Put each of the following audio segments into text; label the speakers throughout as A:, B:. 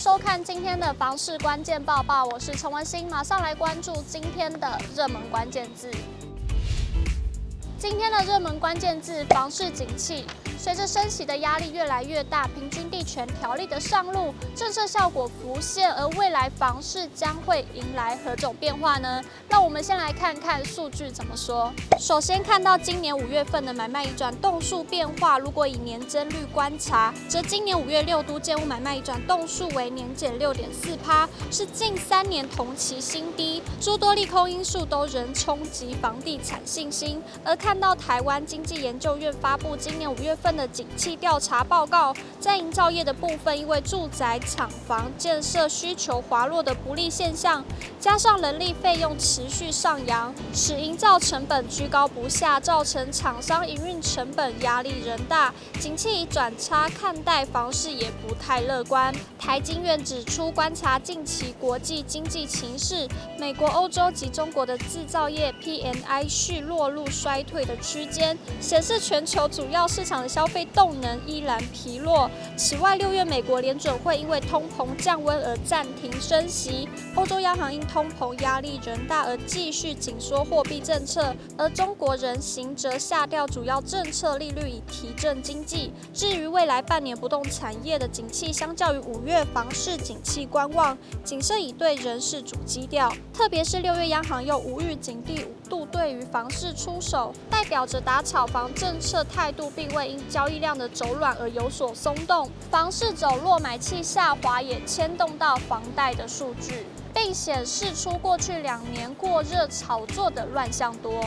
A: 收看今天的房市关键报报，我是陈文心，马上来关注今天的热门关键字。今天的热门关键字：房市景气。随着升息的压力越来越大，平均地权条例的上路，政策效果浮现，而未来房市将会迎来何种变化呢？那我们先来看看数据怎么说。首先看到今年五月份的买卖移转栋数变化，如果以年增率观察，则今年五月六都建物买卖移转栋数为年减六点四趴，是近三年同期新低。诸多利空因素都仍冲击房地产信心，而看到台湾经济研究院发布今年五月份。的景气调查报告，在营造业的部分，因为住宅厂房建设需求滑落的不利现象，加上人力费用持续上扬，使营造成本居高不下，造成厂商营运成本压力仍大。景气以转差看待，房市也不太乐观。台经院指出，观察近期国际经济情势，美国、欧洲及中国的制造业 PMI 续落入衰退的区间，显示全球主要市场的消消费动能依然疲弱。此外，六月美国联准会因为通膨降温而暂停升息，欧洲央行因通膨压力仍大而继续紧缩货币政策，而中国人行则下调主要政策利率以提振经济。至于未来半年不动产业的景气，相较于五月房市景气观望，谨慎以对仍是主基调。特别是六月央行又无预警第五度对于房市出手，代表着打炒房政策态度并未因交易量的走软而有所松动，房市走弱，买气下滑也牵动到房贷的数据，并显示出过去两年过热炒作的乱象多。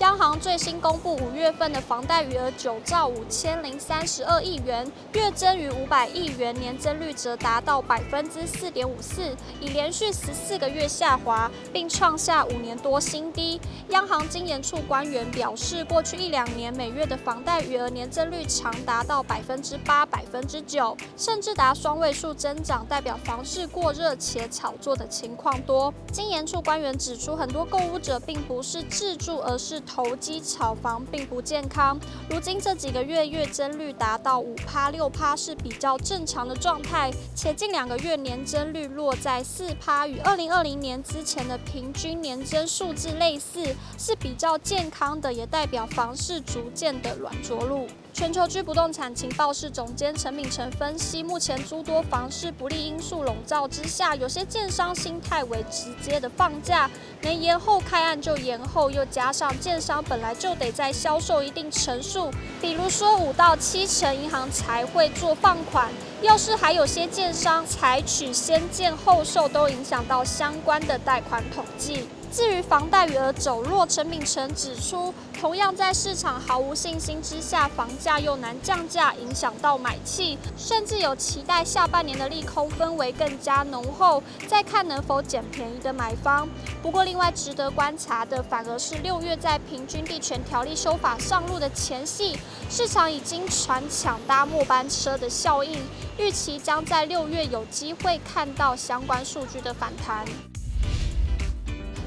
A: 央行最新公布五月份的房贷余额九兆五千零三十二亿元，月增逾五百亿元，年增率则达到百分之四点五四，已连续十四个月下滑，并创下五年多新低。央行经研处官员表示，过去一两年每月的房贷余额年增率长达到百分之八、百分之九，甚至达双位数增长，代表房市过热且炒作的情况多。经研处官员指出，很多购屋者并不是自住，而是投机炒房并不健康。如今这几个月月增率达到五趴六趴是比较正常的状态，且近两个月年增率落在四趴，与二零二零年之前的平均年增数字类似，是比较健康的，也代表房市逐渐的软着陆。全球居不动产情报室总监陈敏成分析，目前诸多房市不利因素笼罩之下，有些建商心态为直接的放价，能延后开案就延后，又加上建商本来就得在销售一定成数，比如说五到七成，银行才会做放款。要是还有些建商采取先建后售，都影响到相关的贷款统计。至于房贷余额走弱，陈敏成指出，同样在市场毫无信心之下，房价又难降价，影响到买气，甚至有期待下半年的利空氛围更加浓厚，再看能否捡便宜的买方。不过，另外值得观察的，反而是六月在平均地权条例修法上路的前夕，市场已经传抢搭末班车的效应，预期将在六月有机会看到相关数据的反弹。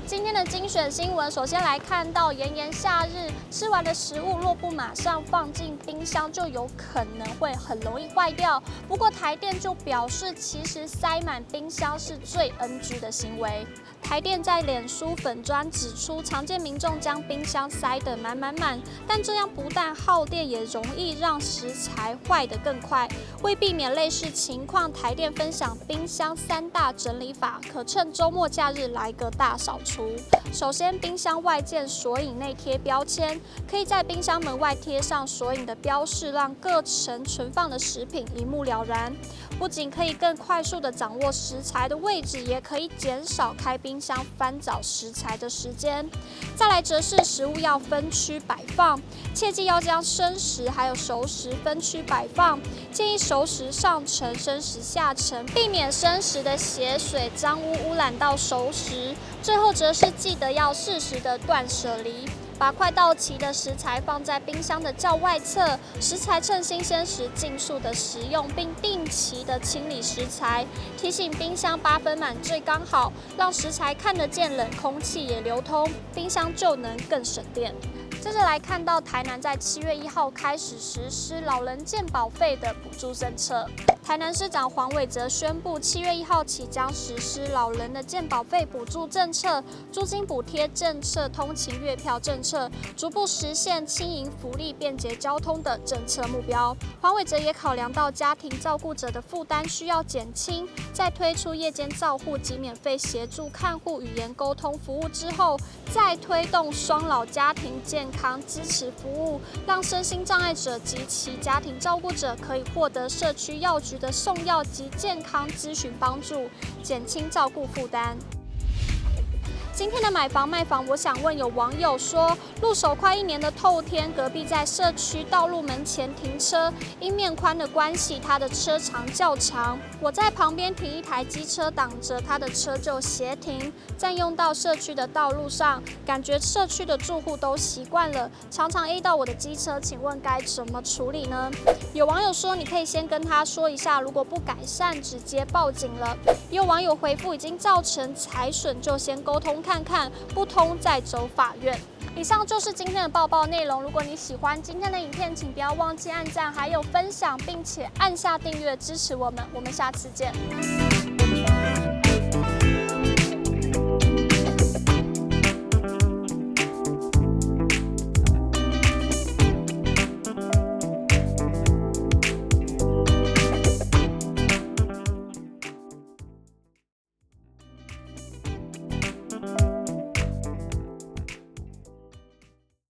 A: 今天的精选新闻，首先来看到炎炎夏日，吃完的食物若不马上放进冰箱，就有可能会很容易坏掉。不过台电就表示，其实塞满冰箱是最 NG 的行为。台电在脸书粉专指出，常见民众将冰箱塞得满满满，但这样不但耗电，也容易让食材坏得更快。为避免类似情况，台电分享冰箱三大整理法，可趁周末假日来个大扫除。首先，冰箱外键索引内贴标签，可以在冰箱门外贴上索引的标示，让各层存放的食品一目了然。不仅可以更快速地掌握食材的位置，也可以减少开冰冰箱翻找食材的时间。再来则是食物要分区摆放，切记要将生食还有熟食分区摆放，建议熟食上层，生食下层，避免生食的血水脏污污染到熟食。最后则是记得要适时的断舍离。把快到期的食材放在冰箱的较外侧，食材趁新鲜时尽速的食用，并定期的清理食材。提醒冰箱八分满最刚好，让食材看得见，冷空气也流通，冰箱就能更省电。接着来看到台南在七月一号开始实施老人健保费的补助政策。台南市长黄伟哲宣布，七月一号起将实施老人的健保费补助政策、租金补贴政策、通勤月票政策，逐步实现轻盈福利、便捷交通的政策目标。黄伟哲也考量到家庭照顾者的负担需要减轻，在推出夜间照护及免费协助看护语言沟通服务之后，再推动双老家庭健康支持服务，让身心障碍者及其家庭照顾者可以获得社区药局的送药及健康咨询帮助，减轻照顾负担。今天的买房卖房，我想问有网友说，入手快一年的透天，隔壁在社区道路门前停车，因面宽的关系，他的车长较长。我在旁边停一台机车挡着他的车就斜停，占用到社区的道路上，感觉社区的住户都习惯了，常常 A 到我的机车，请问该怎么处理呢？有网友说，你可以先跟他说一下，如果不改善，直接报警了。有网友回复，已经造成财损，就先沟通。看看不通再走法院。以上就是今天的报报内容。如果你喜欢今天的影片，请不要忘记按赞，还有分享，并且按下订阅支持我们。我们下次见。